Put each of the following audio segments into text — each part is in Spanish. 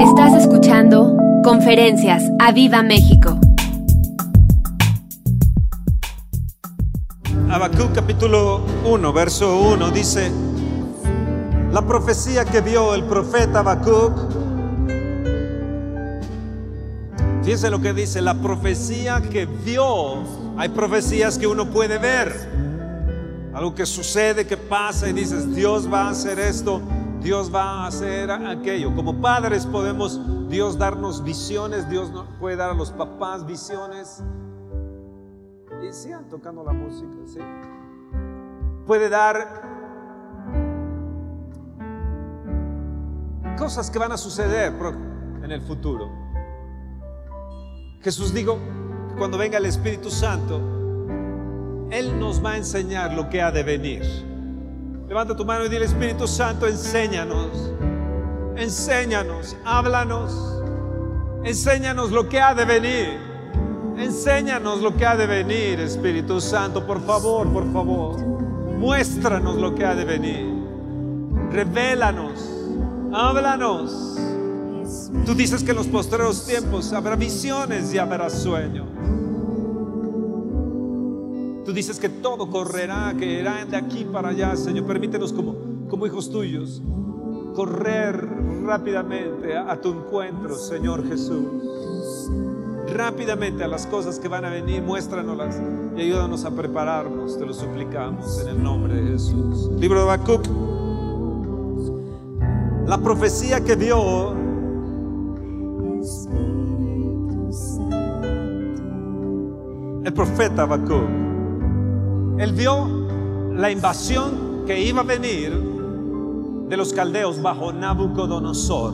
Estás escuchando Conferencias a Viva México. Habacuc capítulo 1, verso 1 dice, la profecía que vio el profeta Habacuc, fíjense lo que dice, la profecía que vio, hay profecías que uno puede ver, algo que sucede, que pasa y dices, Dios va a hacer esto, Dios va a hacer aquello. Como padres podemos Dios darnos visiones, Dios puede dar a los papás visiones. Y sigan tocando la música, ¿sí? Puede dar cosas que van a suceder en el futuro. Jesús dijo que cuando venga el Espíritu Santo, Él nos va a enseñar lo que ha de venir. Levanta tu mano y dile, Espíritu Santo, enséñanos. Enséñanos, háblanos. Enséñanos lo que ha de venir. Enséñanos lo que ha de venir, Espíritu Santo, por favor, por favor. Muéstranos lo que ha de venir. Revélanos. Háblanos. Tú dices que en los postreros tiempos habrá visiones y habrá sueños. Tú dices que todo correrá, que irá de aquí para allá, Señor. Permítenos como, como hijos tuyos correr rápidamente a, tu encuentro, Señor Jesús. Rápidamente a las cosas que van a venir, muéstranoslas y ayúdanos a prepararnos, te lo suplicamos en el nombre de Jesús. Libro de Habacuc. La profecía que vio el profeta Habacuc. Él vio la invasión que iba a venir de los caldeos bajo Nabucodonosor.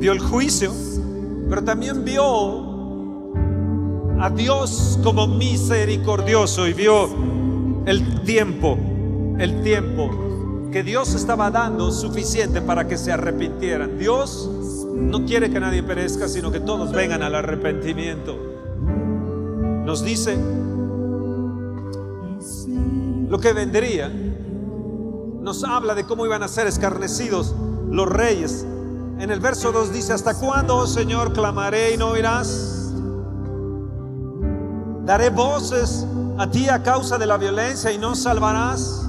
Vio el juicio, pero también vio a Dios como misericordioso y vio el tiempo, el tiempo que Dios estaba dando suficiente para que se arrepintieran. Dios no quiere que nadie perezca, sino que todos vengan al arrepentimiento nos dice lo que vendría. Nos habla de cómo iban a ser escarnecidos los reyes. En el verso 2 dice, ¿hasta cuándo, oh Señor, clamaré y no oirás? Daré voces a ti a causa de la violencia y no salvarás.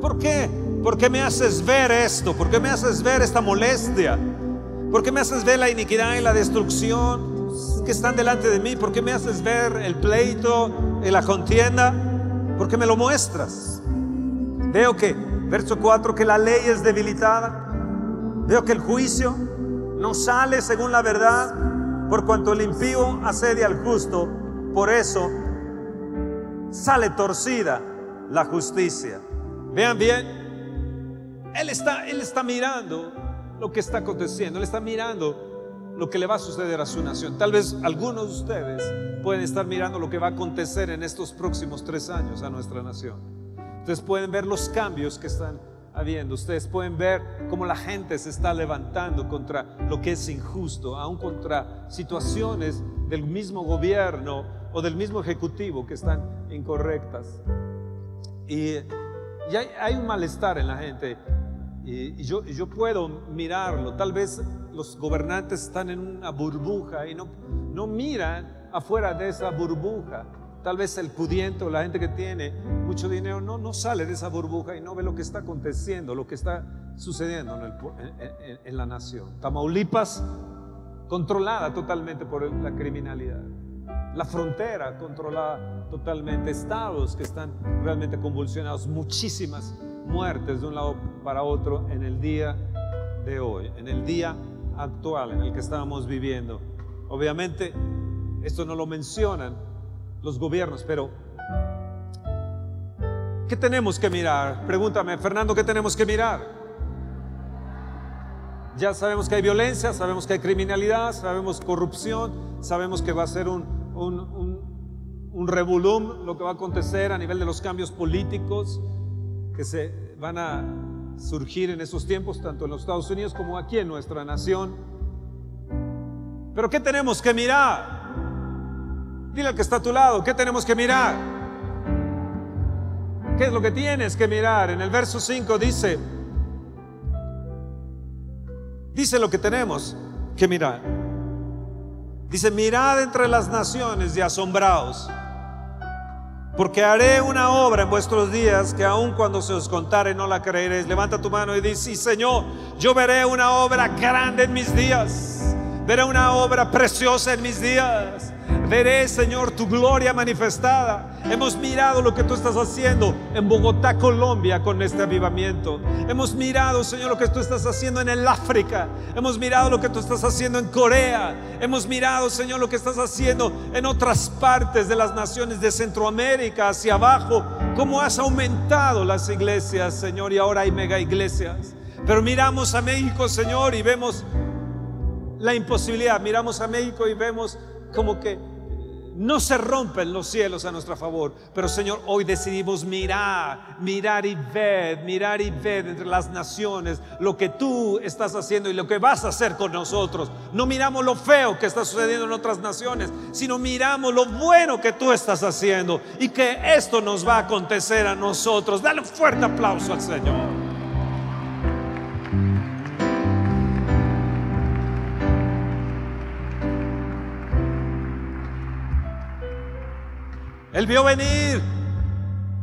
¿Por qué? ¿Por qué me haces ver esto? ¿Por qué me haces ver esta molestia? ¿Por qué me haces ver la iniquidad y la destrucción? Que están delante de mí? ¿Por qué me haces ver el pleito y la contienda? ¿Por qué me lo muestras? Veo que, verso 4, que la ley es debilitada. Veo que el juicio no sale según la verdad, por cuanto el impío asedia al justo. Por eso sale torcida la justicia. Vean bien, Él está, él está mirando lo que está aconteciendo. Él está mirando lo que le va a suceder a su nación. Tal vez algunos de ustedes pueden estar mirando lo que va a acontecer en estos próximos tres años a nuestra nación. Ustedes pueden ver los cambios que están habiendo. Ustedes pueden ver cómo la gente se está levantando contra lo que es injusto, aún contra situaciones del mismo gobierno o del mismo ejecutivo que están incorrectas. Y, hay, un malestar en la gente. Y, yo, yo puedo mirarlo. Tal vez los gobernantes están en una burbuja y no, no miran afuera de esa burbuja. Tal vez el pudiente o la gente que tiene mucho dinero no, no sale de esa burbuja y no ve lo que está aconteciendo, lo que está sucediendo en, el, en, la nación. Tamaulipas controlada totalmente por la criminalidad. La frontera controlada totalmente. Estados que están realmente convulsionados. Muchísimas muertes de un lado para otro en el día de hoy. En el día actual en el que estamos viviendo. Obviamente, esto no lo mencionan los gobiernos, pero ¿qué tenemos que mirar? Pregúntame, Fernando, ¿qué tenemos que mirar? Ya sabemos que hay violencia, sabemos que hay criminalidad, sabemos corrupción, sabemos que va a ser un, un, un, lo que va a acontecer a nivel de los cambios políticos que se van a surgir en esos tiempos, tanto en los Estados Unidos como aquí en nuestra nación. Pero ¿qué tenemos que mirar? Dile al que está a tu lado, ¿qué tenemos que mirar? ¿Qué es lo que tienes que mirar? En el verso 5 dice, dice lo que tenemos que mirar. Dice, mirad entre las naciones y asombraos, porque haré una obra en vuestros días que aun cuando se os contare no la creeréis. Levanta tu mano y dice, sí Señor, yo veré una obra grande en mis días, veré una obra preciosa en mis días. Veré, Señor, tu gloria manifestada. Hemos mirado lo que tú estás haciendo en Bogotá, Colombia, con este avivamiento. Hemos mirado, Señor, lo que tú estás haciendo en el África. Hemos mirado lo que tú estás haciendo en Corea. Hemos mirado, Señor, lo que estás haciendo en otras partes de las naciones de Centroamérica, hacia abajo. Cómo has aumentado las iglesias, Señor, y ahora hay mega iglesias. Pero miramos a México, Señor, y vemos la imposibilidad. Miramos a México y vemos como que no se rompen los cielos a nuestro favor, pero Señor, hoy decidimos mirar, mirar y ver, mirar y ver entre las naciones lo que tú estás haciendo y lo que vas a hacer con nosotros. No miramos lo feo que está sucediendo en otras naciones, sino miramos lo bueno que tú estás haciendo y que esto nos va a acontecer a nosotros. Dale un fuerte aplauso al Señor. Él vio venir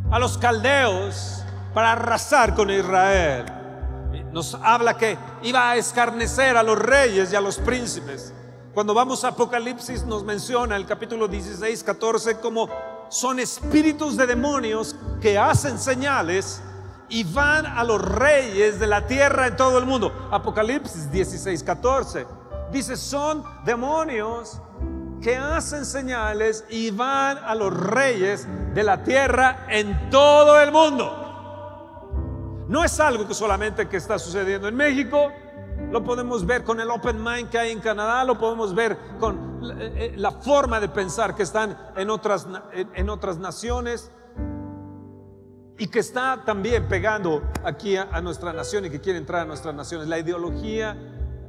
a los caldeos para arrasar con Israel. Nos habla que iba a escarnecer a los reyes y a los príncipes. Cuando vamos a Apocalipsis nos menciona el capítulo 16, 14 como son espíritus de demonios que hacen señales y van a los reyes de la tierra en todo el mundo. Apocalipsis 16, 14. Dice, son demonios que hacen señales y van a los reyes de la tierra en todo el mundo. No es algo que solamente que está sucediendo en México, lo podemos ver con el Open Mind que hay en Canadá, lo podemos ver con eh, la forma de pensar que están en otras, en otras naciones y que está también pegando aquí a, a nuestra nación y que quiere entrar a nuestras naciones. La ideología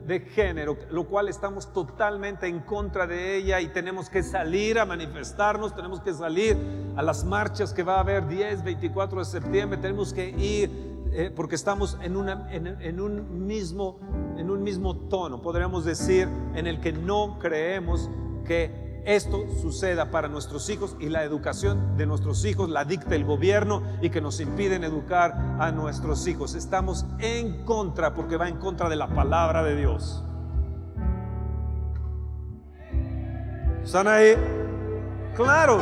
de género, lo cual estamos totalmente en contra de ella y tenemos que salir a manifestarnos, tenemos que salir a las marchas que va a haber 10, 24 de septiembre, tenemos que ir eh, porque estamos en, en, un mismo, en un mismo tono, podríamos decir, en el que no creemos que esto suceda para nuestros hijos y la educación de nuestros hijos la dicta el gobierno y que nos impiden educar a nuestros hijos. Estamos en contra porque va en contra de la palabra de Dios. ¿Están ahí? Claro,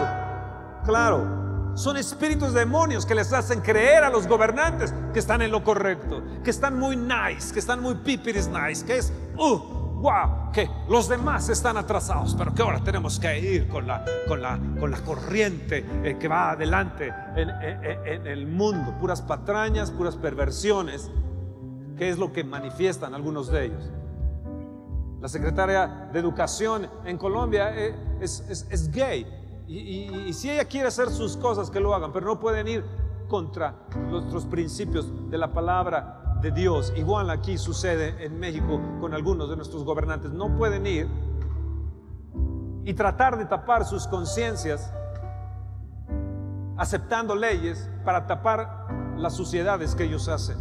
claro. Son espíritus demonios que les hacen creer a los gobernantes que están en lo correcto, que están muy nice, que están muy pipiris nice, que es, uh, wow, que los demás están atrasados, pero que ahora tenemos que ir con la, con la, con la corriente eh, que va adelante en, en el mundo, puras patrañas, puras perversiones, que es lo que manifiestan algunos de ellos. La secretaria de Educación en Colombia eh, es, es, gay. Y, y, si ella quiere hacer sus cosas, que lo hagan, pero no pueden ir contra nuestros principios de la palabra de Dios. Igual aquí sucede en México con algunos de nuestros gobernantes. No pueden ir y tratar de tapar sus conciencias aceptando leyes para tapar las suciedades que ellos hacen.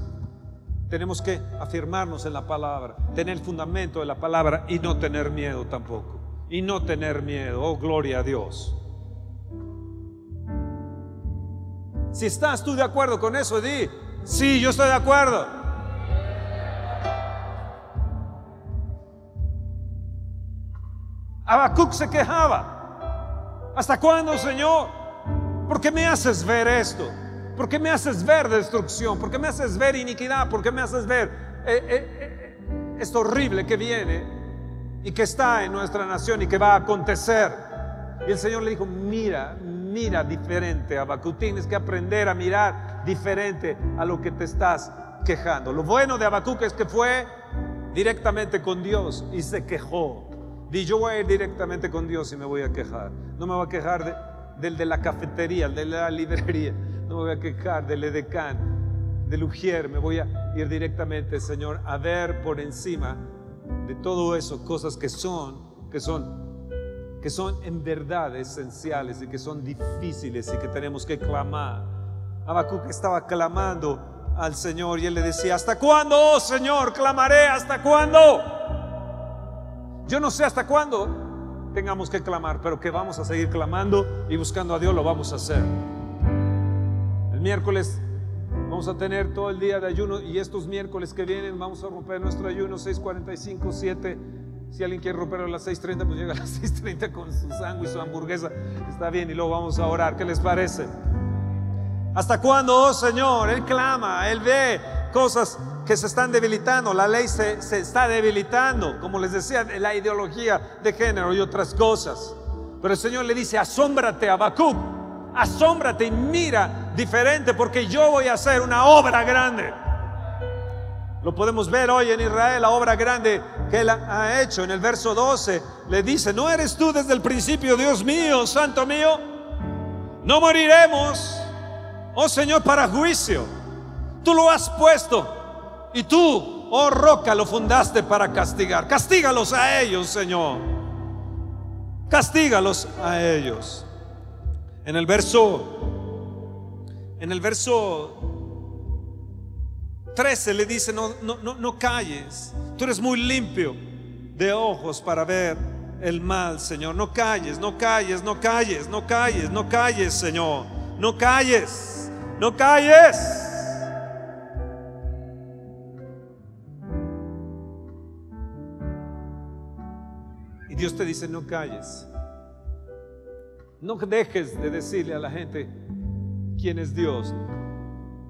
Tenemos que afirmarnos en la palabra, tener el fundamento de la palabra y no tener miedo tampoco. Y no tener miedo. Oh, gloria a Dios. Si estás tú de acuerdo con eso, di, sí, yo estoy de acuerdo. Habacuc se quejaba. ¿Hasta cuándo, Señor? ¿Por qué me haces ver esto? ¿Por qué me haces ver destrucción? ¿Por qué me haces ver iniquidad? ¿Por qué me haces ver eh, eh, eh, esto horrible que viene y que está en nuestra nación y que va a acontecer? Y el Señor le dijo, mira, mira diferente, Habacuc. Tienes que aprender a mirar diferente a lo que te estás quejando. Lo bueno de Habacuc es que fue directamente con Dios y se quejó. Di, yo voy a ir directamente con Dios y me voy a quejar. No me voy a quejar del de la cafetería, del de la librería. No me voy a quejar del edecán, del ujier. Me voy a ir directamente, Señor, a ver por encima de todo eso cosas que son, que son, que son en verdad esenciales y que son difíciles y que tenemos que clamar. Habacuc estaba clamando al Señor y él le decía, ¿hasta cuándo, oh Señor, clamaré? ¿Hasta cuándo? Yo no sé hasta cuándo tengamos que clamar, pero que vamos a seguir clamando y buscando a Dios lo vamos a hacer. El miércoles vamos a tener todo el día de ayuno y estos miércoles que vienen vamos a romper nuestro ayuno 6:45, 7. Si alguien quiere romperlo a las 6:30, pues llega a las 6:30 con su sándwich, su hamburguesa. Está bien y luego vamos a orar. ¿Qué les parece? ¿Hasta cuándo, oh Señor? Él clama, Él ve cosas que se están debilitando, la ley se, se, está debilitando, como les decía, la ideología de género y otras cosas. Pero el Señor le dice, asómbrate, Habacuc, asómbrate y mira diferente porque yo voy a hacer una obra grande. Lo podemos ver hoy en Israel, la obra grande que Él ha hecho. En el verso 12 le dice, ¿no eres tú desde el principio, Dios mío, Santo mío? No moriremos oh Señor, para juicio. Tú lo has puesto y tú, oh roca, lo fundaste para castigar. Castígalos a ellos, Señor. Castígalos a ellos. En el verso, en el verso 13 le dice, no, no, no, no calles. Tú eres muy limpio de ojos para ver el mal, Señor. No calles, no calles, no calles, no calles, no calles, Señor. No calles no calles. Dios te dice, no calles. No dejes de decirle a la gente quién es Dios.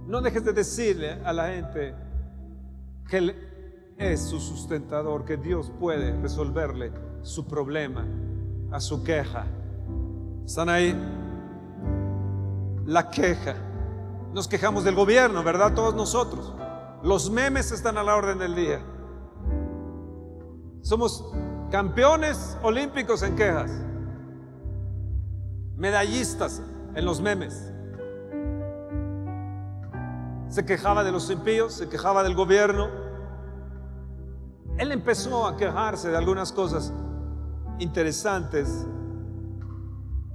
No dejes de decirle a la gente que Él es su sustentador, que Dios puede resolverle su problema, a su queja. ¿Están ahí? La queja. Nos quejamos del gobierno, ¿verdad? Todos nosotros. Los memes están a la orden del día. Somos campeones olímpicos en quejas. Medallistas en los memes. Se quejaba de los impíos, se quejaba del gobierno. Él empezó a quejarse de algunas cosas interesantes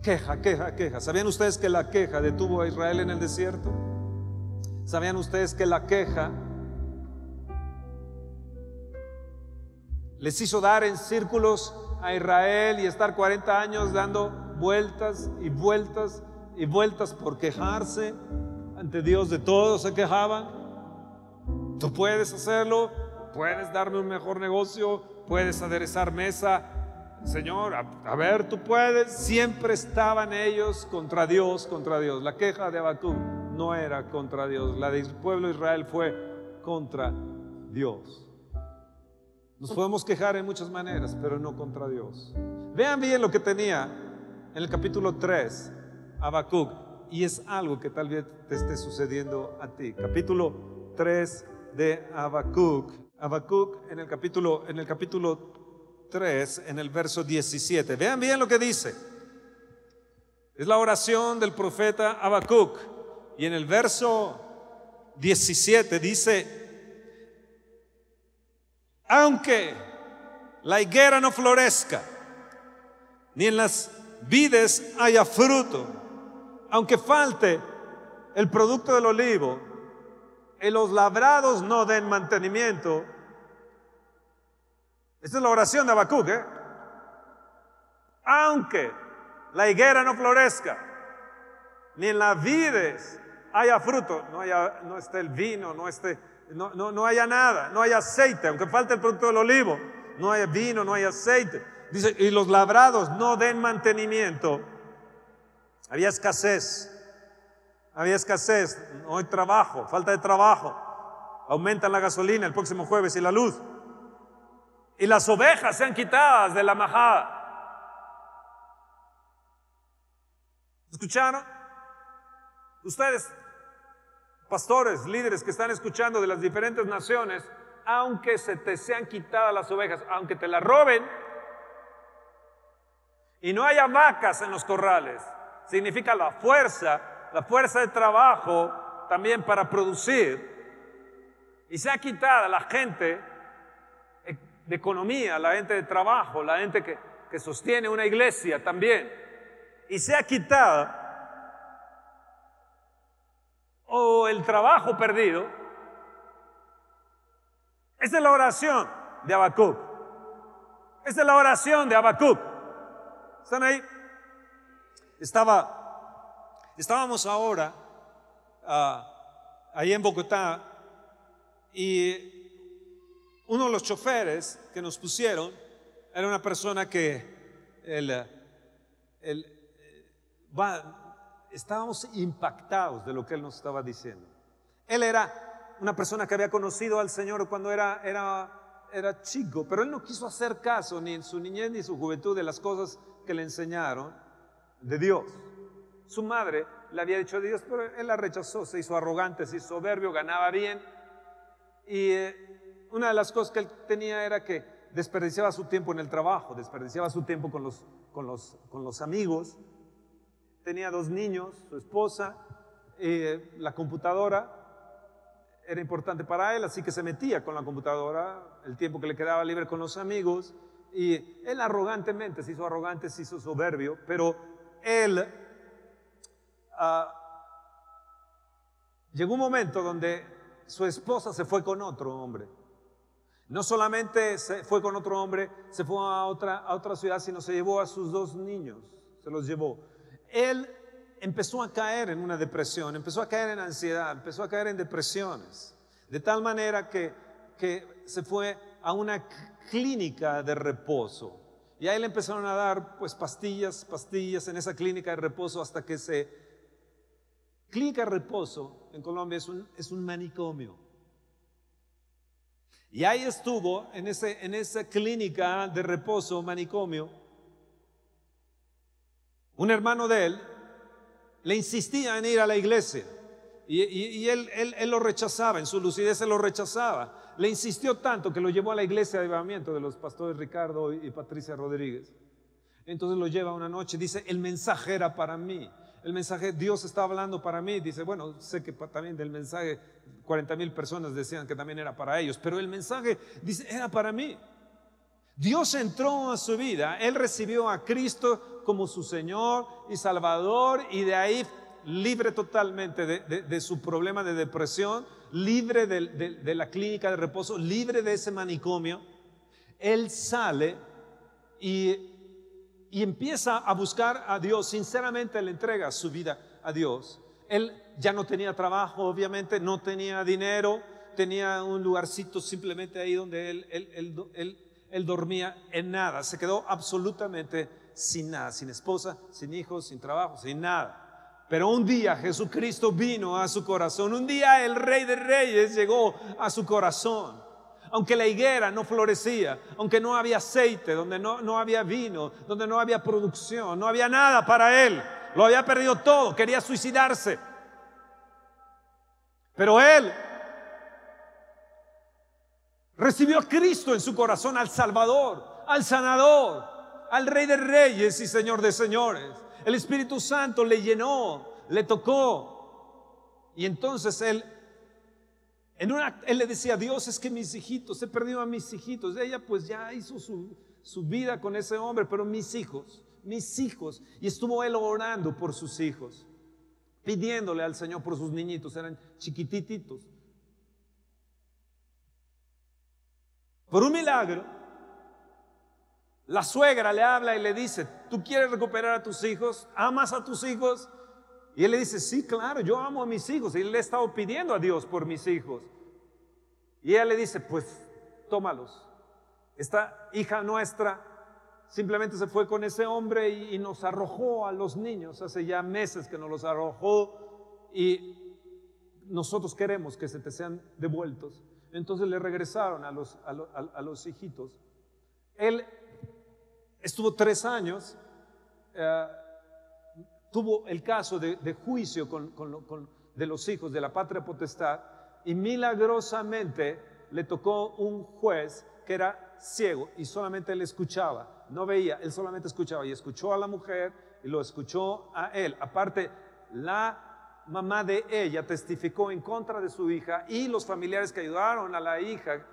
Queja, queja, queja. ¿Sabían ustedes que la queja detuvo a Israel en el desierto? ¿Sabían ustedes que la queja les hizo dar en círculos a Israel y estar 40 años dando vueltas y vueltas y vueltas por quejarse ante Dios de todo? Se quejaban. Tú puedes hacerlo, puedes darme un mejor negocio, puedes aderezar mesa, Señor, a, ver, tú puedes. Siempre estaban ellos contra Dios, contra Dios. La queja de Habacuc no era contra Dios. La del pueblo de Israel fue contra Dios. Nos podemos quejar en muchas maneras, pero no contra Dios. Vean bien lo que tenía en el capítulo 3 Habacuc. Y es algo que tal vez te esté sucediendo a ti. Capítulo 3 de Habacuc. Habacuc en el capítulo, en el capítulo 3, en el verso 17. Vean bien lo que dice. Es la oración del profeta Habacuc. Y en el verso 17 dice, aunque la higuera no florezca, ni en las vides haya fruto, aunque falte el producto del olivo, y los labrados no den mantenimiento, esta es la oración de Habacuc, ¿eh? Aunque la higuera no florezca, ni en las vides haya fruto, no, haya, no esté el vino, no, esté, no, no, haya nada, no haya aceite, aunque falte el producto del olivo, no haya vino, no hay aceite. Dice, y los labrados no den mantenimiento. Había escasez, había escasez, no hay trabajo, falta de trabajo. Aumentan la gasolina el próximo jueves y la luz y las ovejas sean quitadas de la majada. ¿Escucharon? Ustedes, pastores, líderes que están escuchando de las diferentes naciones, aunque se te sean quitadas las ovejas, aunque te las roben, y no haya vacas en los corrales, significa la fuerza, la fuerza de trabajo también para producir, y se ha quitada la gente de economía, la gente de trabajo, la gente que, sostiene una iglesia también, y se ha el trabajo perdido. Esa es la oración de Habacuc. Esa es la oración de Habacuc. ¿Están ahí? Estaba, estábamos ahora uh, ahí en Bogotá y uno de los choferes que nos pusieron era una persona que el, el, va, estábamos impactados de lo que él nos estaba diciendo. Él era una persona que había conocido al Señor cuando era, era, era chico, pero él no quiso hacer caso ni en su niñez ni en su juventud de las cosas que le enseñaron de Dios. Su madre le había dicho de Dios, pero él la rechazó, se hizo arrogante, se hizo soberbio, ganaba bien. Y eh, una de las cosas que él tenía era que desperdiciaba su tiempo en el trabajo, desperdiciaba su tiempo con los, con los, con los amigos. Tenía dos niños, su esposa, eh, la computadora era importante para él, así que se metía con la computadora, el tiempo que le quedaba libre con los amigos. Y él arrogantemente se hizo arrogante, se hizo soberbio, pero él ah, llegó un momento donde su esposa se fue con otro hombre. No solamente se fue con otro hombre, se fue a otra, a otra ciudad, sino se llevó a sus dos niños, se los llevó. Él empezó a caer en una depresión, empezó a caer en ansiedad, empezó a caer en depresiones, de tal manera que, que se fue a una clínica de reposo. Y ahí le empezaron a dar pues pastillas, pastillas en esa clínica de reposo hasta que se... Clínica de reposo en Colombia es un, es un manicomio. Y ahí estuvo en, ese, en esa clínica de reposo, manicomio, un hermano de él le insistía en ir a la iglesia. Y, él, lo rechazaba, en su lucidez él lo rechazaba. Le insistió tanto que lo llevó a la iglesia de avivamiento de los pastores Ricardo y Patricia Rodríguez. Entonces lo lleva una noche, dice, el mensaje era para mí. El mensaje, Dios está hablando para mí. Dice, bueno, sé que también del mensaje 40 mil personas decían que también era para ellos, pero el mensaje dice, era para mí. Dios entró a su vida, Él recibió a Cristo como su Señor y Salvador y de ahí libre totalmente de, su problema de depresión, libre de, la clínica de reposo, libre de ese manicomio, él sale y, empieza a buscar a Dios, sinceramente le entrega su vida a Dios. Él ya no tenía trabajo, obviamente, no tenía dinero, tenía un lugarcito simplemente ahí donde él dormía en nada, se quedó absolutamente sin nada, sin esposa, sin hijos, sin trabajo, sin nada. Pero un día Jesucristo vino a su corazón, un día el Rey de Reyes llegó a su corazón. Aunque la higuera no florecía, aunque no había aceite, donde no, no había vino, donde no había producción, no había nada para él, lo había perdido todo, quería suicidarse. Pero él recibió a Cristo en su corazón, al Salvador, al sanador, al Rey de Reyes y Señor de Señores. El Espíritu Santo le llenó, le tocó. Y entonces él, en una, él le decía, Dios, es que mis hijitos, he perdido a mis hijitos. Ella pues ya hizo su, su vida con ese hombre, pero mis hijos, mis hijos. Y estuvo él orando por sus hijos, pidiéndole al Señor por sus niñitos, eran chiquititos. Por un milagro, la suegra le habla y le dice, ¿tú quieres recuperar a tus hijos? ¿Amas a tus hijos? Y él le dice, sí, claro, yo amo a mis hijos. Y él le ha estado pidiendo a Dios por mis hijos. Y ella le dice, pues tómalos. Esta hija nuestra simplemente se fue con ese hombre y, nos arrojó a los niños. Hace ya meses que nos los arrojó y nosotros queremos que se te sean devueltos. Entonces le regresaron a los, a los hijitos. Él estuvo tres años, eh, tuvo el caso de, juicio con, de los hijos de la patria potestad y milagrosamente le tocó un juez que era ciego y solamente él escuchaba, no veía, él solamente escuchaba y escuchó a la mujer y lo escuchó a él. Aparte, la mamá de ella testificó en contra de su hija y los familiares que ayudaron a la hija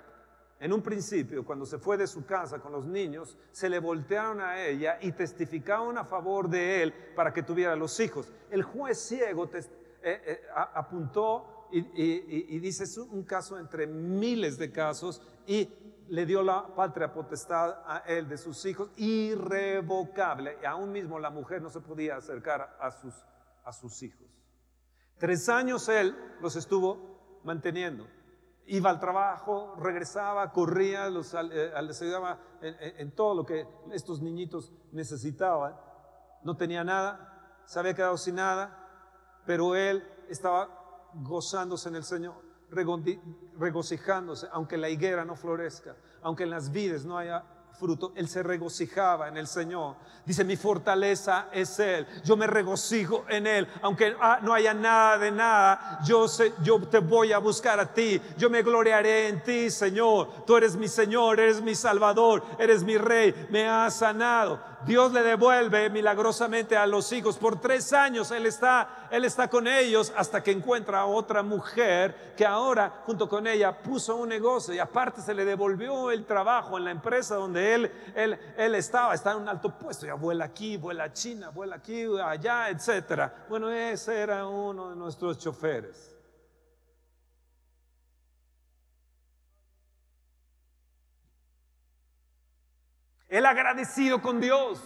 en un principio, cuando se fue de su casa con los niños, se le voltearon a ella y testificaron a favor de él para que tuviera los hijos. El juez ciego eh, eh, apuntó y, dice, es un caso entre miles de casos y le dio la patria potestad a él de sus hijos, irrevocable. Y aún mismo la mujer no se podía acercar a sus hijos. Tres años él los estuvo manteniendo. Iba al trabajo, regresaba, corría, los, eh, ayudaba en, todo lo que estos niñitos necesitaban. No tenía nada, se había quedado sin nada, pero él estaba gozándose en el Señor regocijándose, aunque la higuera no florezca, aunque en las vides no haya fruto, él se regocijaba en el Señor. Dice, mi fortaleza es Él. Yo me regocijo en Él. Aunque ah, no haya nada de nada, yo, sé, yo te voy a buscar a ti. Yo me gloriaré en ti, Señor. Tú eres mi Señor, eres mi Salvador, eres mi Rey. Me has sanado. Dios le devuelve milagrosamente a los hijos. Por tres años Él está, Él está con ellos hasta que encuentra a otra mujer que ahora junto con ella puso un negocio y aparte se le devolvió el trabajo en la empresa donde Él, él, él estaba. Está en un alto puesto. Ya vuela aquí, vuela a China, vuela aquí, allá, etc. Bueno, ese era uno de nuestros choferes. Él agradecido con Dios,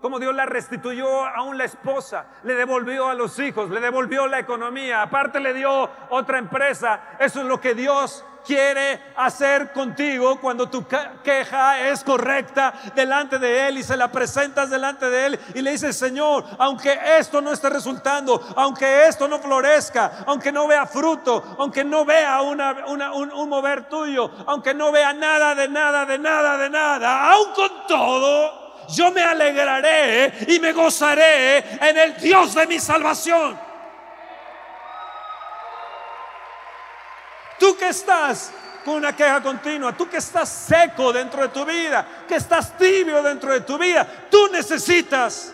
como Dios la restituyó a la esposa, le devolvió a los hijos, le devolvió la economía, aparte le dio otra empresa. Eso es lo que Dios quiere hacer contigo cuando tu queja es correcta delante de Él y se la presentas delante de Él y le dices, Señor, aunque esto no esté resultando, aunque esto no florezca, aunque no vea fruto, aunque no vea una, un, un mover tuyo, aunque no vea nada de nada, de nada, de nada, aun con todo, yo me alegraré y me gozaré en el Dios de mi salvación. Tú que estás con una queja continua, tú que estás seco dentro de tu vida, que estás tibio dentro de tu vida, tú necesitas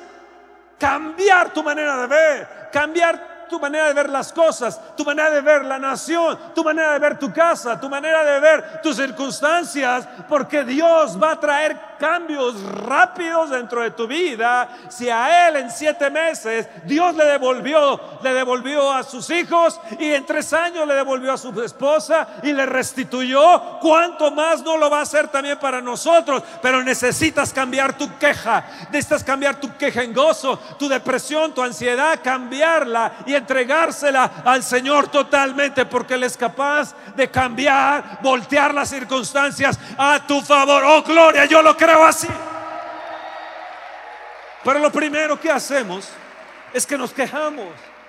cambiar tu manera de ver, cambiar tu manera de ver las cosas, tu manera de ver la nación, tu manera de ver tu casa, tu manera de ver tus circunstancias, porque Dios va a traer cambios rápidos dentro de tu vida. Si a Él en siete meses Dios le devolvió, le devolvió a sus hijos y en tres años le devolvió a su esposa y le restituyó, ¿cuánto más no lo va a hacer también para nosotros? Pero necesitas cambiar tu queja, necesitas cambiar tu queja en gozo, tu depresión, tu ansiedad, cambiarla y entregársela al Señor totalmente porque Él es capaz de cambiar, voltear las circunstancias a tu favor. Oh, gloria, yo lo Pero lo primero que hacemos es que nos quejamos.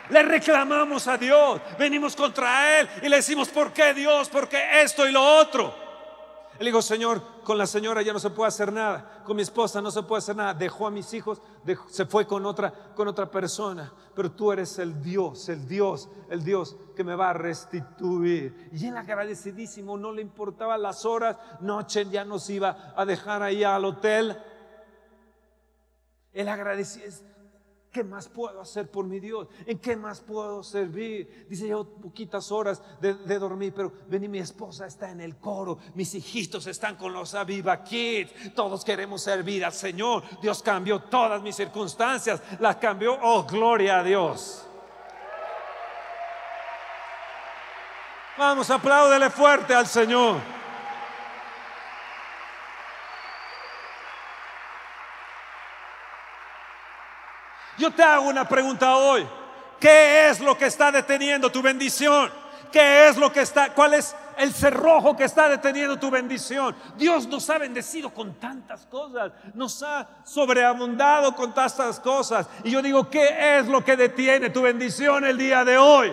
Le reclamamos a Dios, venimos contra Él y le decimos, ¿por qué Dios? ¿Por qué esto y lo otro? Le digo, Señor, con la señora ya no se puede hacer nada, con mi esposa no se puede hacer nada, dejó a mis hijos, se fue con otra, con otra persona, pero tú eres el Dios, el Dios, el Dios que me va a restituir. Y él agradecidísimo, no le importaba las horas, noche ya nos iba a dejar ahí al hotel. Él agradecía, ¿Qué más puedo hacer por mi Dios? ¿En qué más puedo servir? Dice, yo poquitas horas de, dormir, pero vení, mi esposa está en el coro, mis hijitos están con los Aviva Kids, todos queremos servir al Señor. Dios cambió todas mis circunstancias, las cambió, oh, gloria a Dios. Vamos, apláudele fuerte al Señor. Yo te hago una pregunta hoy. ¿Qué es lo que está deteniendo tu bendición? ¿Qué es lo que está, cuál es el cerrojo que está deteniendo tu bendición? Dios nos ha bendecido con tantas cosas, nos ha sobreabundado con tantas cosas. Y yo digo, ¿qué es lo que detiene tu bendición el día de hoy?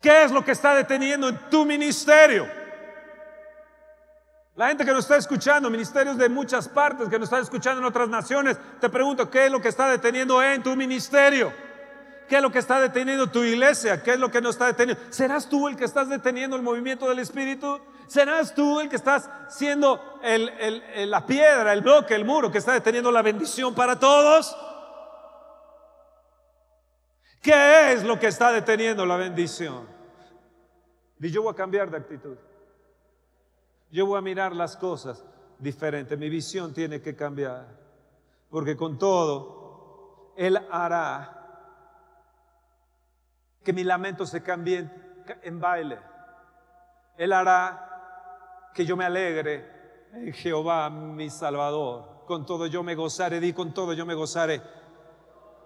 ¿Qué es lo que está deteniendo en tu ministerio? La gente que nos está escuchando, ministerios de muchas partes, que nos está escuchando en otras naciones, te pregunto, ¿qué es lo que está deteniendo en tu ministerio? ¿Qué es lo que está deteniendo tu iglesia? ¿Qué es lo que no está deteniendo? ¿Serás tú el que estás deteniendo el movimiento del Espíritu? ¿Serás tú el que estás siendo la piedra, el bloque, el muro que está deteniendo la bendición para todos? ¿Qué es lo que está deteniendo la bendición? Y yo voy a cambiar de actitud. Yo voy a mirar las cosas diferente. Mi visión tiene que cambiar. Porque con todo, Él hará que mi lamento se cambie en, baile. Él hará que yo me alegre en Jehová mi Salvador. Con todo yo me gozaré, di con todo yo me gozaré.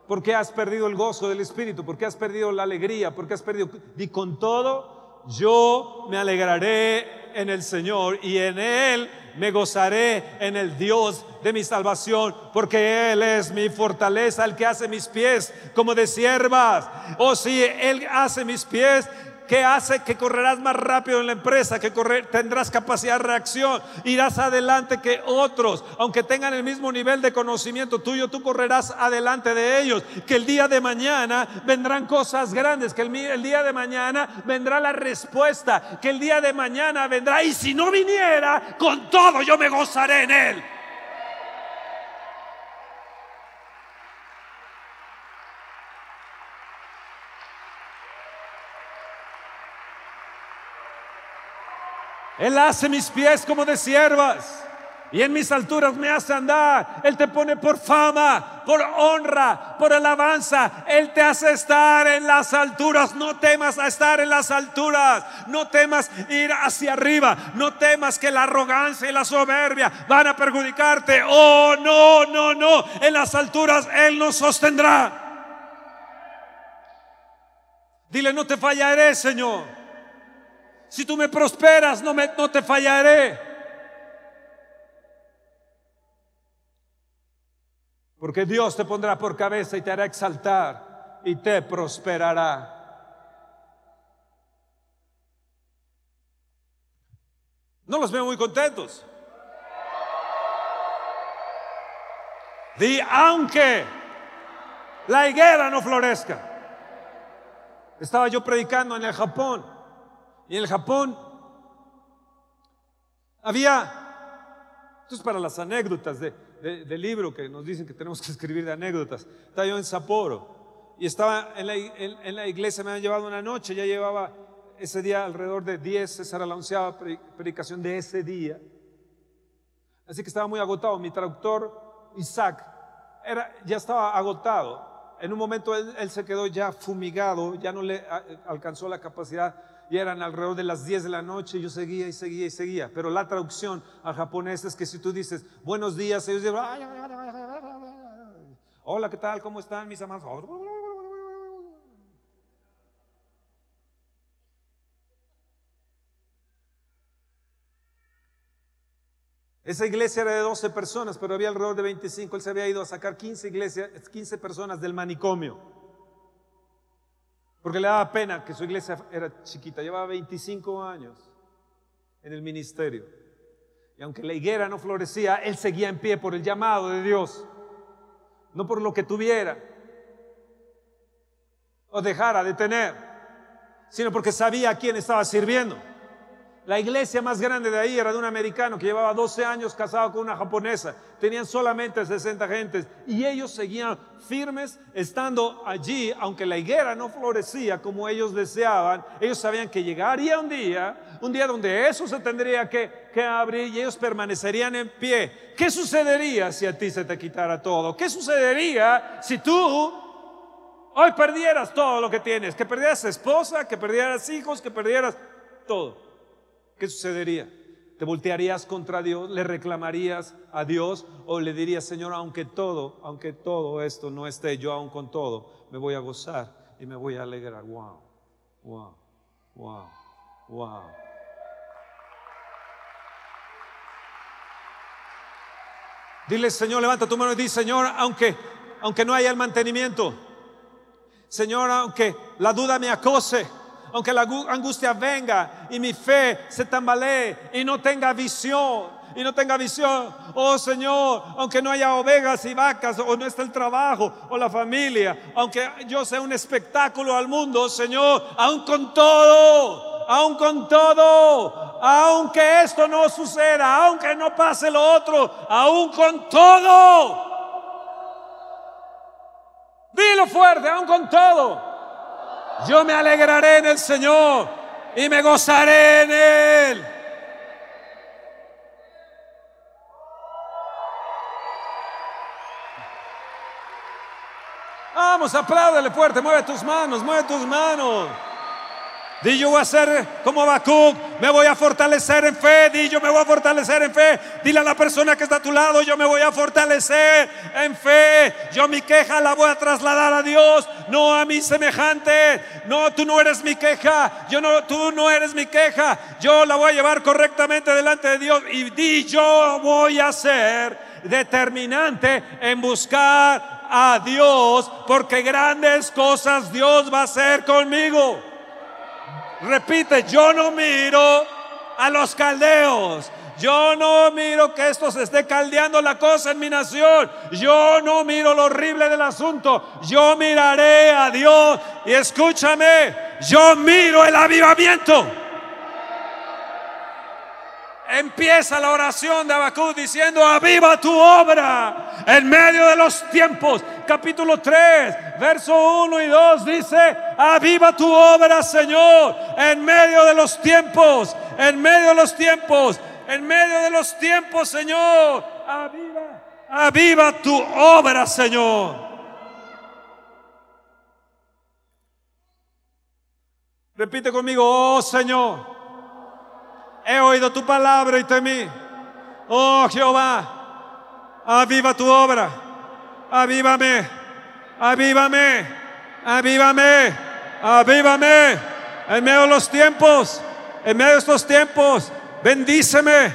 ¿Por qué has perdido el gozo del Espíritu? ¿Por qué has perdido la alegría? ¿Por qué has perdido? Di con todo yo me alegraré en el Señor y en Él me gozaré en el Dios de mi salvación, porque Él es mi fortaleza, el que hace mis pies como de siervas. Oh, sí, Él hace mis pies que hace que correrás más rápido en la empresa, que correr, tendrás capacidad de reacción, irás adelante que otros, aunque tengan el mismo nivel de conocimiento tuyo, tú correrás adelante de ellos, que el día de mañana vendrán cosas grandes, que el, el día de mañana vendrá la respuesta, que el día de mañana vendrá, y si no viniera, con todo yo me gozaré en él. Él hace mis pies como de siervas. Y en mis alturas me hace andar. Él te pone por fama, por honra, por alabanza. Él te hace estar en las alturas. No temas a estar en las alturas. No temas ir hacia arriba. No temas que la arrogancia y la soberbia van a perjudicarte. Oh, no, no, no. En las alturas Él nos sostendrá. Dile, no te fallaré, Señor. Si tú me prosperas, no, me, te fallaré. Porque Dios te pondrá por cabeza y te hará exaltar y te prosperará. No los veo muy contentos. Di, aunque la higuera no florezca. Estaba yo predicando en el Japón y en el Japón había, esto es para las anécdotas de, del libro que nos dicen que tenemos que escribir de anécdotas. Estaba yo en Sapporo y estaba en la, iglesia, me han llevado una noche, ya llevaba ese día alrededor de 10, esa era la onceava predicación de ese día. Así que estaba muy agotado. Mi traductor, Isaac, era, ya estaba agotado. En un momento él, se quedó ya fumigado, ya no le alcanzó la capacidad y eran alrededor de las 10 de la noche, yo seguía y seguía y seguía. Pero la traducción al japonés es que si tú dices buenos días, ellos dicen, hola, ¿qué tal? ¿Cómo están mis amados? Esa iglesia era de 12 personas, pero había alrededor de 25. Él se había ido a sacar 15 iglesias, 15 personas del manicomio. Porque le daba pena que su iglesia era chiquita, llevaba 25 años en el ministerio. Y aunque la higuera no florecía, él seguía en pie por el llamado de Dios, no por lo que tuviera o dejara de tener, sino porque sabía a quién estaba sirviendo. La iglesia más grande de ahí era de un americano que llevaba 12 años casado con una japonesa. Tenían solamente 60 gentes y ellos seguían firmes estando allí, aunque la higuera no florecía como ellos deseaban. Ellos sabían que llegaría un día, un día donde eso se tendría que, que abrir y ellos permanecerían en pie. ¿Qué sucedería si a ti se te quitara todo? ¿Qué sucedería si tú hoy perdieras todo lo que tienes? Que perdieras esposa, que perdieras hijos, que perdieras todo. ¿Qué sucedería? ¿Te voltearías contra Dios? ¿Le reclamarías a Dios? ¿O le dirías, Señor, aunque todo, aunque todo esto no esté, yo aún con todo, me voy a gozar y me voy a alegrar? Wow, wow, wow, wow. Dile, Señor, levanta tu mano y di, Señor, aunque, aunque no haya el mantenimiento, Señor, aunque la duda me acose, aunque la angustia venga y mi fe se tambalee y no tenga visión, y no tenga visión, oh Señor, aunque no haya ovejas y vacas, o no esté el trabajo o la familia, aunque yo sea un espectáculo al mundo, Señor, aún con todo, aún con todo, aunque esto no suceda, aunque no pase lo otro, aún con todo. Dilo fuerte, aún con todo. Yo me alegraré en el Señor y me gozaré en Él. Vamos, apláudele fuerte, mueve tus manos, mueve tus manos. Di voy a ser como Habacuc, me voy a fortalecer en fe. Di me voy a fortalecer en fe. Dile a la persona que está a tu lado, yo me voy a fortalecer en fe. Yo mi queja la voy a trasladar a Dios, no a mi semejante. No, tú no eres mi queja. Yo no, tú no eres mi queja. Yo la voy a llevar correctamente delante de Dios y di yo voy a ser determinante en buscar a Dios porque grandes cosas Dios va a hacer conmigo. Repite, yo no miro a los caldeos. Yo no miro que esto se esté caldeando la cosa en mi nación. Yo no miro lo horrible del asunto. Yo miraré a Dios. Y escúchame, yo miro el avivamiento. Empieza la oración de Abacú diciendo, aviva tu obra en medio de los tiempos. Capítulo 3, verso 1 y 2 dice, aviva tu obra, Señor, en medio de los tiempos, en medio de los tiempos, en medio de los tiempos, Señor. Aviva, aviva tu obra, Señor. Repite conmigo, oh Señor he oído tu palabra y temí. Oh Jehová, aviva tu obra, avívame, avívame, avívame, avívame, en medio de los tiempos, en medio de estos tiempos, bendíceme,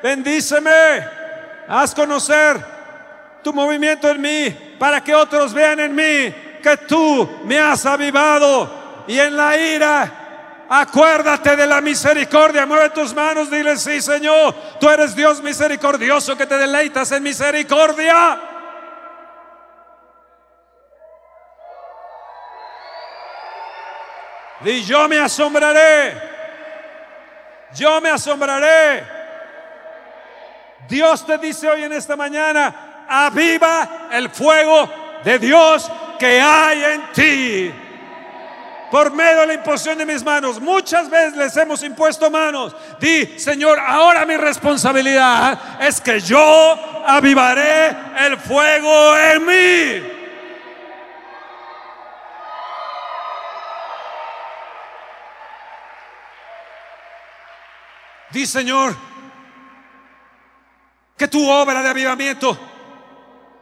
bendíceme, haz conocer tu movimiento en mí, para que otros vean en mí que tú me has avivado. Y en la ira Acuérdate de la misericordia. Mueve tus manos. Dile, sí, Señor. Tú eres Dios misericordioso que te deleitas en misericordia. Y yo me asombraré. Yo me asombraré. Dios te dice hoy en esta mañana, aviva el fuego de Dios que hay en ti por medio de la imposición de mis manos. Muchas veces les hemos impuesto manos. Di, Señor, ahora mi responsabilidad es que yo avivaré el fuego en mí. Di, Señor, que tu obra de avivamiento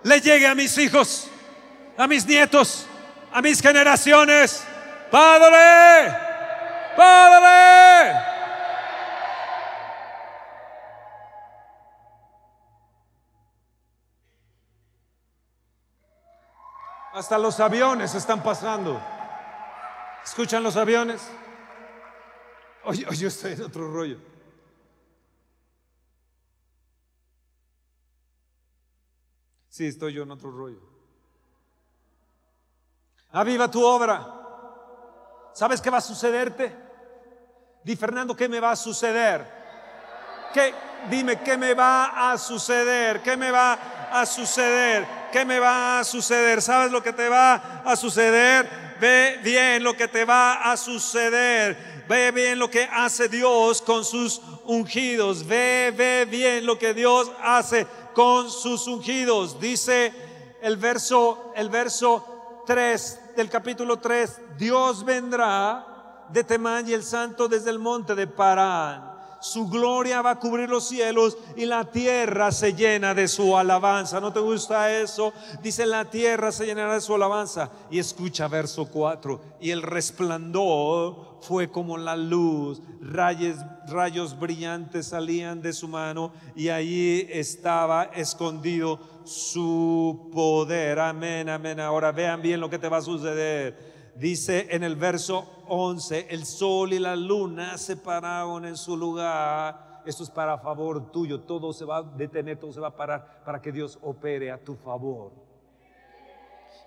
le llegue a mis hijos, a mis nietos, a mis generaciones Padre, Padre. Hasta los aviones están pasando. ¿Escuchan los aviones? Oye, yo estoy en otro rollo. Sí, estoy yo en otro rollo. Aviva tu obra. ¿Sabes qué va a sucederte? Di Fernando, ¿qué me va a suceder? ¿Qué? Dime, ¿qué me va a suceder? ¿Qué me va a suceder? ¿Qué me va a suceder? ¿Sabes lo que te va a suceder? Ve bien lo que te va a suceder. Ve bien lo que hace Dios con sus ungidos. Ve, ve bien lo que Dios hace con sus ungidos. Dice el verso, el verso 3 del capítulo 3, Dios vendrá de Temán y el santo desde el monte de Parán. Su gloria va a cubrir los cielos y la tierra se llena de su alabanza. ¿No te gusta eso? Dice la tierra se llenará de su alabanza. Y escucha verso 4. Y el resplandor fue como la luz. Rayos, rayos brillantes salían de su mano y allí estaba escondido su poder. Amén, amén. Ahora vean bien lo que te va a suceder. Dice en el verso 11, el sol y la luna se pararon en su lugar. Esto es para favor tuyo. Todo se va a detener, todo se va a parar para que Dios opere a tu favor.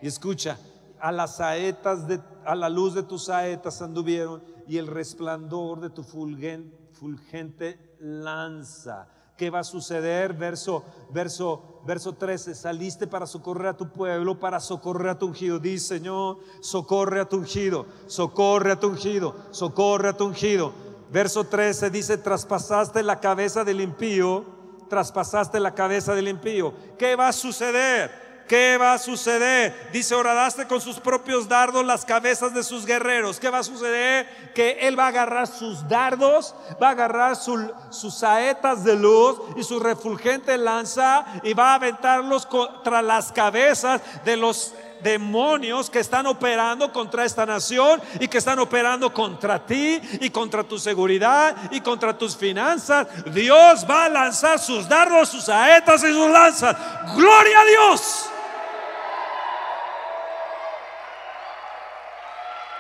Y escucha, a las saetas de, a la luz de tus saetas anduvieron y el resplandor de tu fulgente lanza ¿Qué va a suceder? Verso, verso, verso 13. Saliste para socorrer a tu pueblo, para socorrer a tu ungido. Dice, Señor, socorre a tu ungido, socorre a tu ungido, socorre a tu ungido. Verso 13 dice, traspasaste la cabeza del impío, traspasaste la cabeza del impío. ¿Qué va a suceder? ¿Qué va a suceder? Dice, horadaste con sus propios dardos las cabezas de sus guerreros. ¿Qué va a suceder? Que él va a agarrar sus dardos, va a agarrar sus saetas de luz y su refulgente lanza y va a aventarlos contra las cabezas de los demonios que están operando contra esta nación y que están operando contra ti y contra tu seguridad y contra tus finanzas. Dios va a lanzar sus dardos, sus saetas y sus lanzas. Gloria a Dios.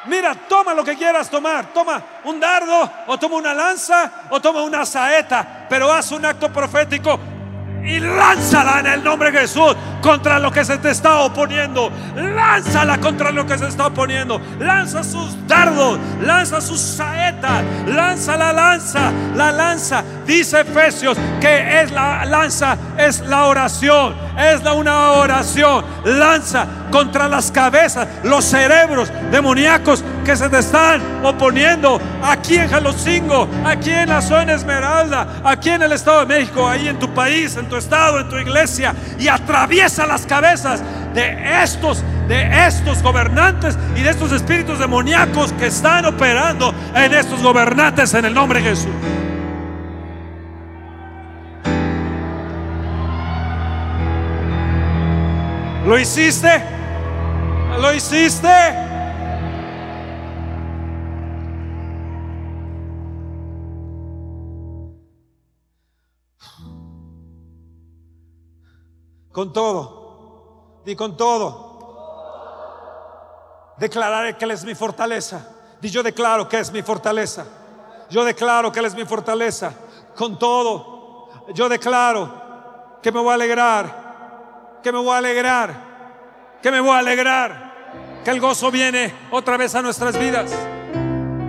Mira, toma lo que quieras tomar. Toma un dardo o toma una lanza o toma una saeta, pero haz un acto profético y lánzala en el nombre de Jesús contra lo que se te está oponiendo. Lánzala contra lo que se está oponiendo. Lanza sus dardos, lanza sus saetas, lanza la lanza, la lanza. Dice Efesios que es la lanza, es la oración, es la una oración. Lanza contra las cabezas, los cerebros demoníacos que se te están oponiendo aquí en Jalocingo, aquí en la zona Esmeralda, aquí en el Estado de México, ahí en tu país, en tu estado, en tu iglesia y atraviesa las cabezas de estos de estos gobernantes y de estos espíritus demoníacos que están operando en estos gobernantes en el nombre de Jesús. ¿Lo hiciste? ¿Lo hiciste? Con todo. Di con todo. Declararé que Él es mi fortaleza. Di yo declaro que es mi fortaleza. Yo declaro que Él es mi fortaleza. Con todo. Yo declaro que me voy a alegrar. Que me voy a alegrar. Que me voy a alegrar. Que el gozo viene otra vez a nuestras vidas.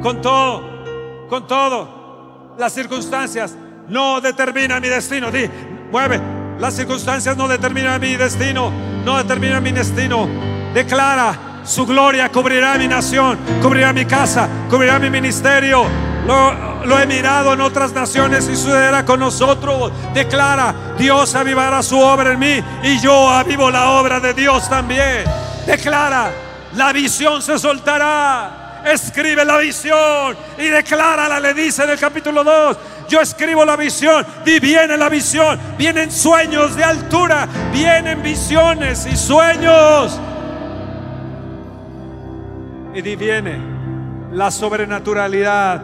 Con todo. Con todo. Las circunstancias no determinan mi destino. Di, mueve. Las circunstancias no determinan mi destino, no determinan mi destino. Declara, su gloria cubrirá mi nación, cubrirá mi casa, cubrirá mi ministerio. Lo, he mirado en otras naciones y sucederá con nosotros. Declara, Dios avivará su obra en mí y yo avivo la obra de Dios también. Declara, la visión se soltará. Escribe la visión y declárala, le dice en el capítulo 2. Yo escribo la visión. Y viene la visión. Vienen sueños de altura. Vienen visiones y sueños. Y viene la sobrenaturalidad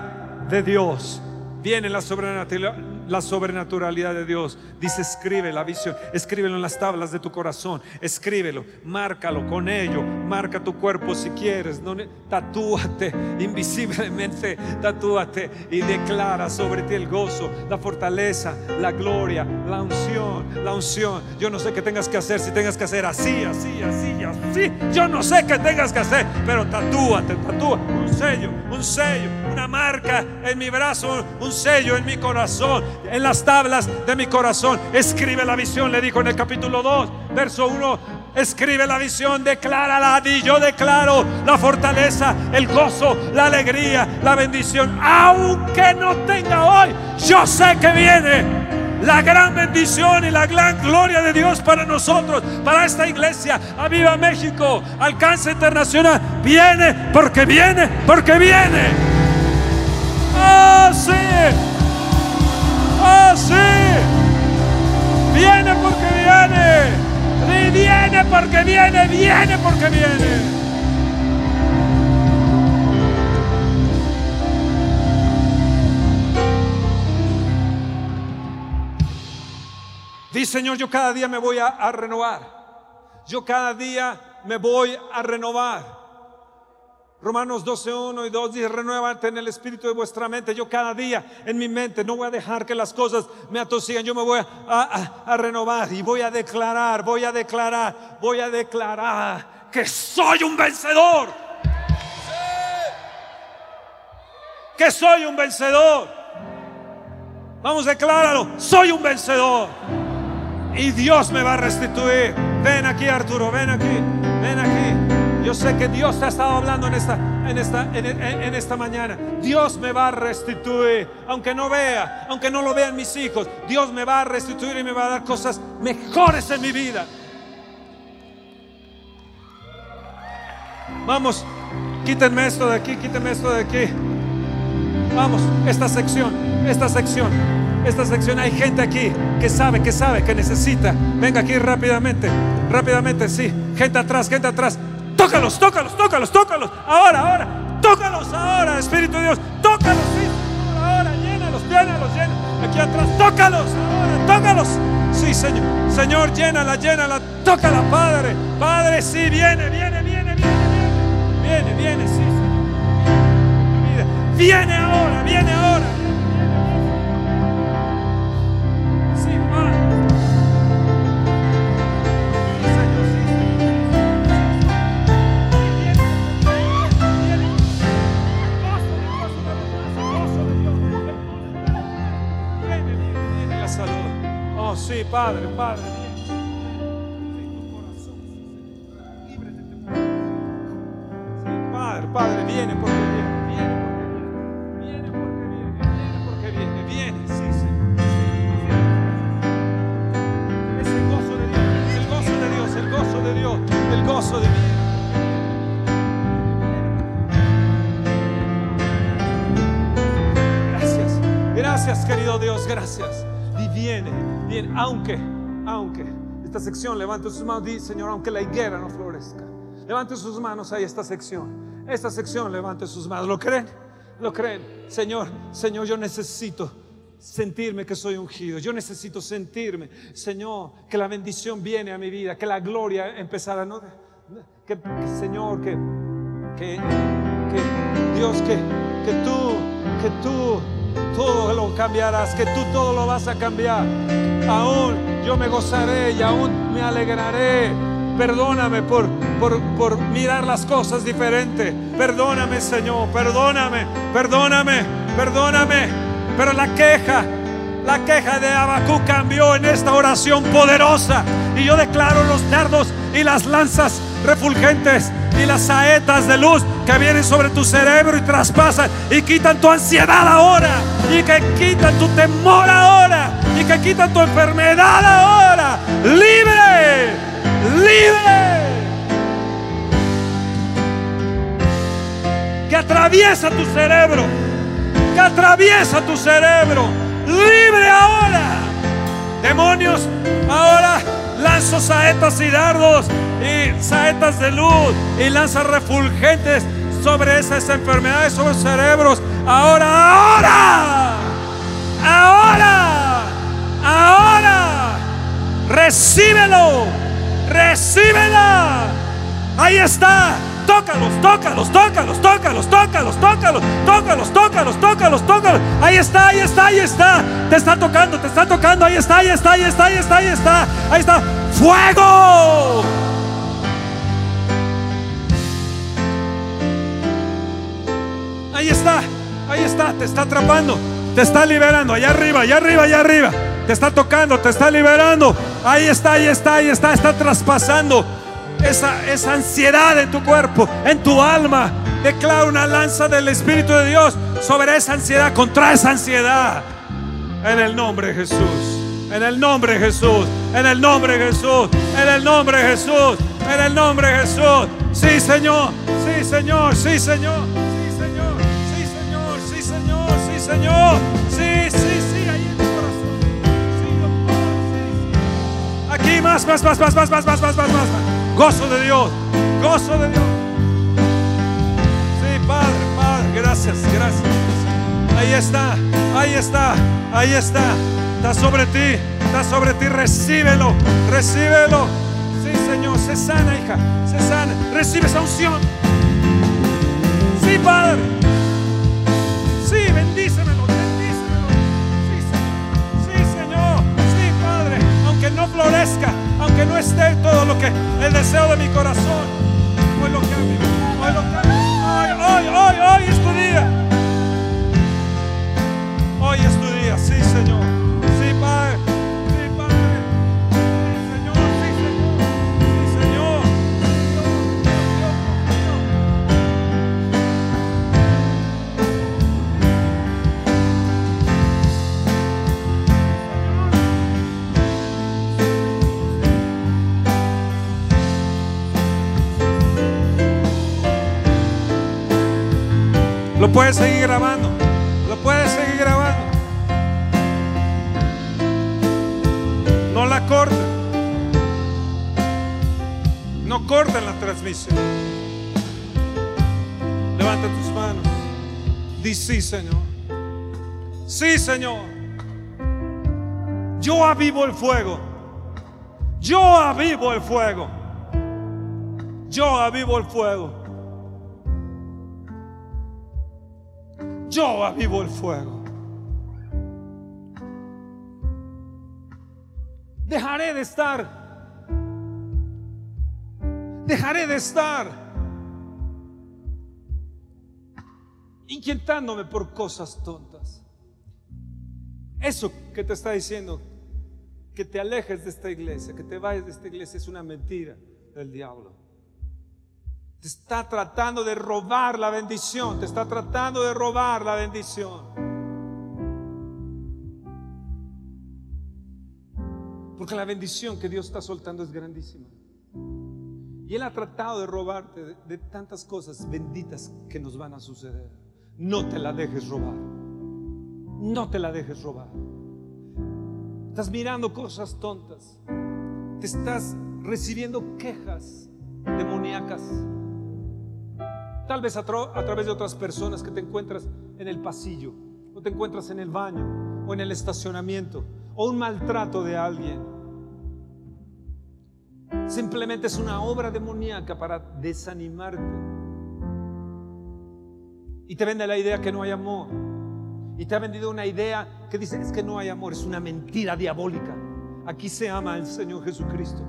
de Dios. Viene la sobrenaturalidad la sobrenaturalidad de Dios. Dice, escribe la visión, escríbelo en las tablas de tu corazón, escríbelo, márcalo con ello, marca tu cuerpo si quieres, no, tatúate invisiblemente, tatúate y declara sobre ti el gozo, la fortaleza, la gloria, la unción, la unción. Yo no sé qué tengas que hacer, si tengas que hacer así, así, así, así. Yo no sé qué tengas que hacer, pero tatúate, tatúa un sello, un sello, una marca en mi brazo, un sello en mi corazón en las tablas de mi corazón. Escribe la visión, le dijo en el capítulo 2, verso 1. Escribe la visión, declárala y yo declaro la fortaleza, el gozo, la alegría, la bendición. Aunque no tenga hoy, yo sé que viene la gran bendición y la gran gloria de Dios para nosotros, para esta iglesia. Aviva México, alcance internacional. Viene porque viene, porque viene. ¡Oh! Sí. Viene porque viene. Viene porque viene, viene porque viene. Dice Señor, yo cada día me voy a renovar. Yo cada día me voy a renovar. Romanos 12, 1 y 2 dice, renuévate en el espíritu de vuestra mente. Yo cada día en mi mente no voy a dejar que las cosas me atosigan. Yo me voy a, renovar y voy a declarar, voy a declarar, voy a declarar que soy un vencedor. Que soy un vencedor. Vamos, decláralo. Soy un vencedor. Y Dios me va a restituir. Ven aquí, Arturo, ven aquí, ven aquí. Yo sé que Dios te ha estado hablando en esta, en esta, en, esta mañana. Dios me va a restituir, aunque no vea, aunque no lo vean mis hijos. Dios me va a restituir y me va a dar cosas mejores en mi vida. Vamos, quítenme esto de aquí, quítenme esto de aquí. Vamos, esta sección, esta sección, esta sección. Hay gente aquí que sabe, que sabe, que necesita. Venga aquí rápidamente, rápidamente, sí. Gente atrás, gente atrás. Tócalos, tócalos, tócalos, tócalos. Ahora, ahora. Tócalos ahora, Espíritu de Dios. Tócalos, sí. Ahora, llénalos, llénalos, llénalos. Aquí atrás, tócalos ahora, tócalos. Sí, Señor. Señor, llénala, llénala. Tócala, Padre. Padre, sí, viene, viene, viene, viene, viene. Viene, viene, sí, Señor. Viene ahora, viene ahora. Sí, Padre, Padre. Sí, Padre, Padre, viene porque viene, viene porque viene, viene porque viene, viene porque viene, viene, sí, Señor. Es el gozo de Dios, el gozo de Dios, el gozo de Dios, el gozo de Dios. Gracias, gracias querido Dios, gracias. Aunque, aunque, esta sección, levante sus manos, di Señor, aunque la higuera no florezca. Levante sus manos ahí, esta sección. Esta sección, levante sus manos. ¿Lo creen? ¿Lo creen? Señor, Señor, yo necesito sentirme que soy ungido. Yo necesito sentirme, Señor, que la bendición viene a mi vida, que la gloria empezará, ¿no? Que, Señor, que, que, que Dios, que, que tú, que tú todo lo cambiarás, que tú todo lo vas a cambiar. Aún yo me gozaré y aún me alegraré. Perdóname por, por, mirar las cosas diferente. Perdóname, Señor, perdóname, perdóname, perdóname. Pero la queja, la queja de Abacú cambió en esta oración poderosa. Y yo declaro los dardos y las lanzas refulgentes y las saetas de luz que vienen sobre tu cerebro y traspasan y quitan tu ansiedad ahora y que quitan tu temor ahora y que quitan tu enfermedad ahora. Libre, libre. Que atraviesa tu cerebro, que atraviesa tu cerebro. Libre ahora. Demonios, ahora lanzo saetas y dardos y saetas de luz y lanzas refulgentes sobre esas enfermedades, sobre los cerebros. Ahora, ahora, ahora, ahora, recíbelo, recíbela. Ahí está. Tócalos, tócalos, tócalos, tócalos, tócalos, tócalos, tócalos, tócalos, tócalos, tócalos. Ahí está, ahí está, ahí está. Te está tocando, te está tocando. Ahí está, ahí está, ahí está, ahí está, ahí está. Ahí está. Fuego. Ahí está, ahí está, te está atrapando, te está liberando, allá arriba, allá arriba, allá arriba. Te está tocando, te está liberando. Ahí está, ahí está, ahí está, está traspasando esa, esa ansiedad en tu cuerpo, en tu alma. Declara una lanza del Espíritu de Dios sobre esa ansiedad, contra esa ansiedad. En el nombre de Jesús. En el nombre de Jesús. En el nombre de Jesús. En el nombre de Jesús. En el nombre de Jesús. Sí, Señor. Sí, Señor. Sí, Señor. Sí, Señor. Sí, Señor. Sí, Señor. Sí, Señor. Sí, sí, sí. Ahí en tu corazón. Sí. Aquí más, más, más, más, más, más, más, más, más, más. Gozo de Dios. Gozo de Dios. Sí, Padre, Padre. Gracias, gracias. Ahí está, ahí está, ahí está. Está sobre ti, está sobre ti. Recíbelo, recíbelo. Sí, Señor, se sana, hija, se sana. Recibe esa unción. Sí, Padre. Sí, bendícemelo, bendícemelo. Sí, Señor. Sí, Señor. Sí, Padre. Aunque no florezca, aunque no esté todo lo que el deseo de mi corazón. Hoy lo cambio. Hoy lo cambio. Hoy, es tu día. Hoy es tu día, sí, Señor. Seguir grabando. Lo puedes seguir grabando. No la corten. No corten la transmisión. Levanta tus manos. Di sí, Señor. Sí, Señor. Yo avivo el fuego. Yo avivo el fuego. Yo avivo el fuego. Yo avivo el fuego. Dejaré de estar. Dejaré de estar inquietándome por cosas tontas. Eso que te está diciendo, que te alejes de esta iglesia, que te vayas de esta iglesia, es una mentira del diablo. Te está tratando de robar la bendición, te está tratando de robar la bendición. Porque la bendición que Dios está soltando es grandísima. Y Él ha tratado de robarte de, de tantas cosas benditas que nos van a suceder. No te la dejes robar. No te la dejes robar. Estás mirando cosas tontas. Te estás recibiendo quejas demoníacas. Tal vez a, tra- a través de otras personas que te encuentras en el pasillo, o te encuentras en el baño, o en el estacionamiento, o un maltrato de alguien. Simplemente es una obra demoníaca para desanimarte. Y te vende la idea que no hay amor. Y te ha vendido una idea que dice, es que no hay amor, es una mentira diabólica. Aquí se ama al Señor Jesucristo.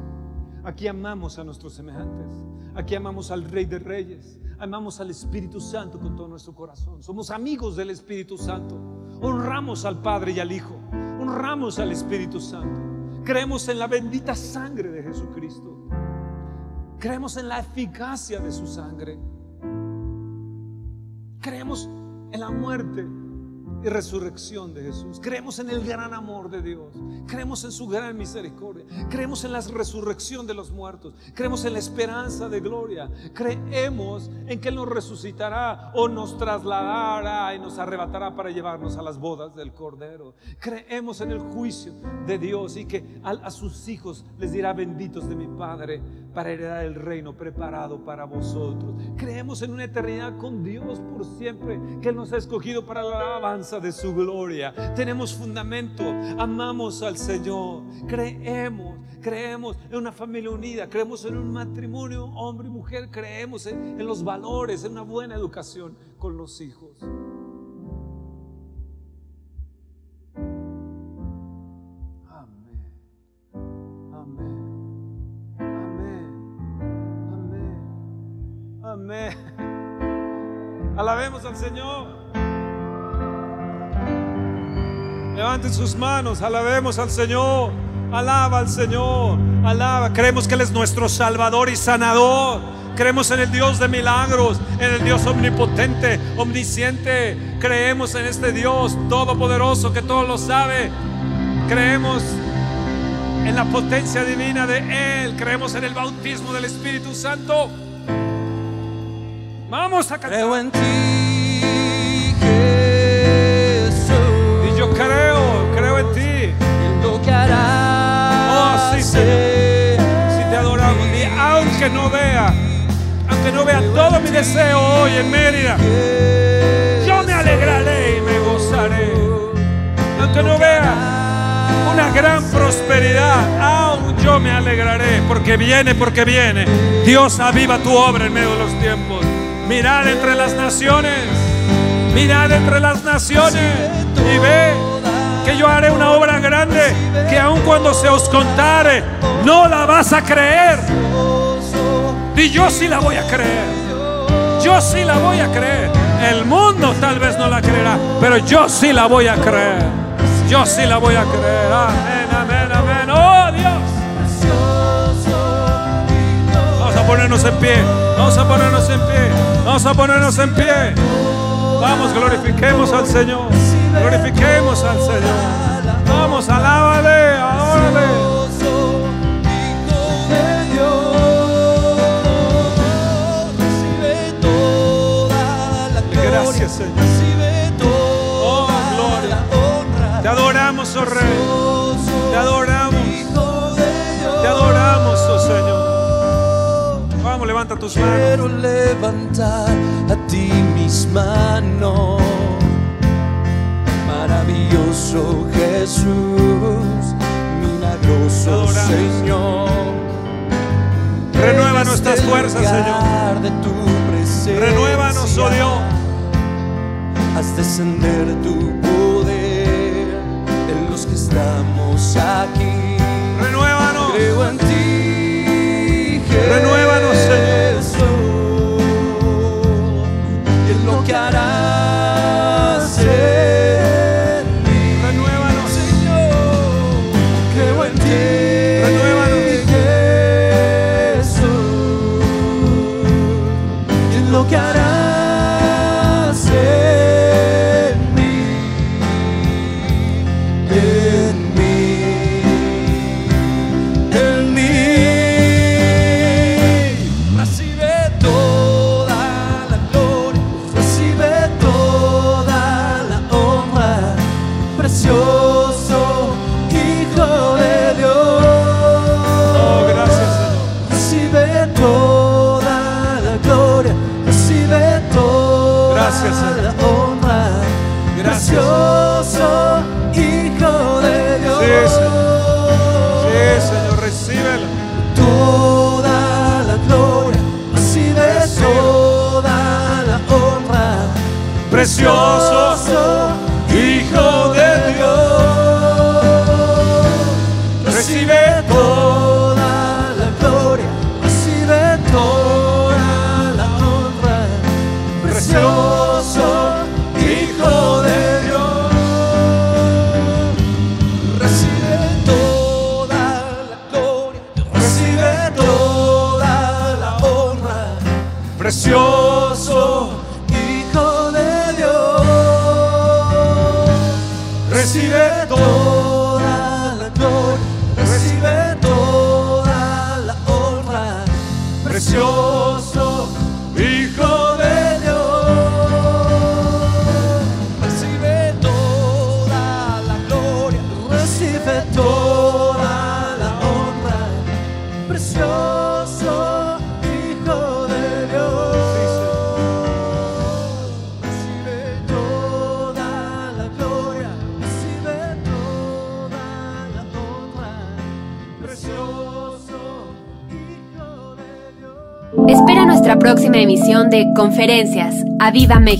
Aquí amamos a nuestros semejantes. Aquí amamos al Rey de Reyes. Amamos al Espíritu Santo con todo nuestro corazón. Somos amigos del Espíritu Santo. Honramos al Padre y al Hijo. Honramos al Espíritu Santo. Creemos en la bendita sangre de Jesucristo. Creemos en la eficacia de su sangre. Creemos en la muerte y resurrección de Jesús. Creemos en el gran amor de Dios. Creemos en su gran misericordia. Creemos en la resurrección de los muertos. Creemos en la esperanza de gloria. Creemos en que Él nos resucitará o nos trasladará y nos arrebatará para llevarnos a las bodas del Cordero. Creemos en el juicio de Dios y que a, a sus hijos les dirá benditos de mi Padre para heredar el reino preparado para vosotros. Creemos en una eternidad con Dios por siempre, que Él nos ha escogido para la alabanza de su gloria. Tenemos fundamento, amamos al Señor, creemos, creemos en una familia unida, creemos en un matrimonio hombre y mujer, creemos en, los valores, en una buena educación con los hijos. Amén. Alabemos al Señor. Levanten sus manos, alabemos al Señor. Alaba al Señor, alaba. Creemos que Él es nuestro Salvador y sanador. Creemos en el Dios de milagros, en el Dios omnipotente, omnisciente. Creemos en este Dios todopoderoso que todo lo sabe. Creemos en la potencia divina de Él. Creemos en el bautismo del Espíritu Santo. Vamos a cantar. Aunque no vea, aunque no vea todo mi deseo hoy en Mérida, yo me alegraré y me gozaré. Aunque no vea una gran prosperidad, aún yo me alegraré, porque viene, porque viene. Dios aviva tu obra en medio de los tiempos. Mirad entre las naciones, mirad entre las naciones y ve que yo haré una obra grande que aun cuando se os contare, no la vas a creer. Y yo sí la voy a creer. Yo sí la voy a creer. El mundo tal vez no la creerá, pero yo sí la voy a creer. Yo sí la voy a creer. Amén, amén, amén. Oh Dios. Vamos a ponernos en pie. Vamos a ponernos en pie. Vamos a ponernos en pie. Vamos, glorifiquemos al Señor. Glorifiquemos al Señor. Vamos, alábale, manos. Quiero levantar a ti mis manos. Maravilloso Jesús, milagroso Adoramos. Señor. Renueva En nuestras fuerzas, lugar De tu presencia. Renuévanos, oh Dios. Haz descender tu poder en los que estamos aquí. Renuévanos. Creo en ti, Renuévanos, toda la gloria, recibe toda Gracias, la honra, Gracias. precioso Hijo de Dios. Sí, Señor. Sí, Señor, recíbelo. Toda la gloria, recibe Recibe. toda la honra, Precioso De Conferencias. ¡A México!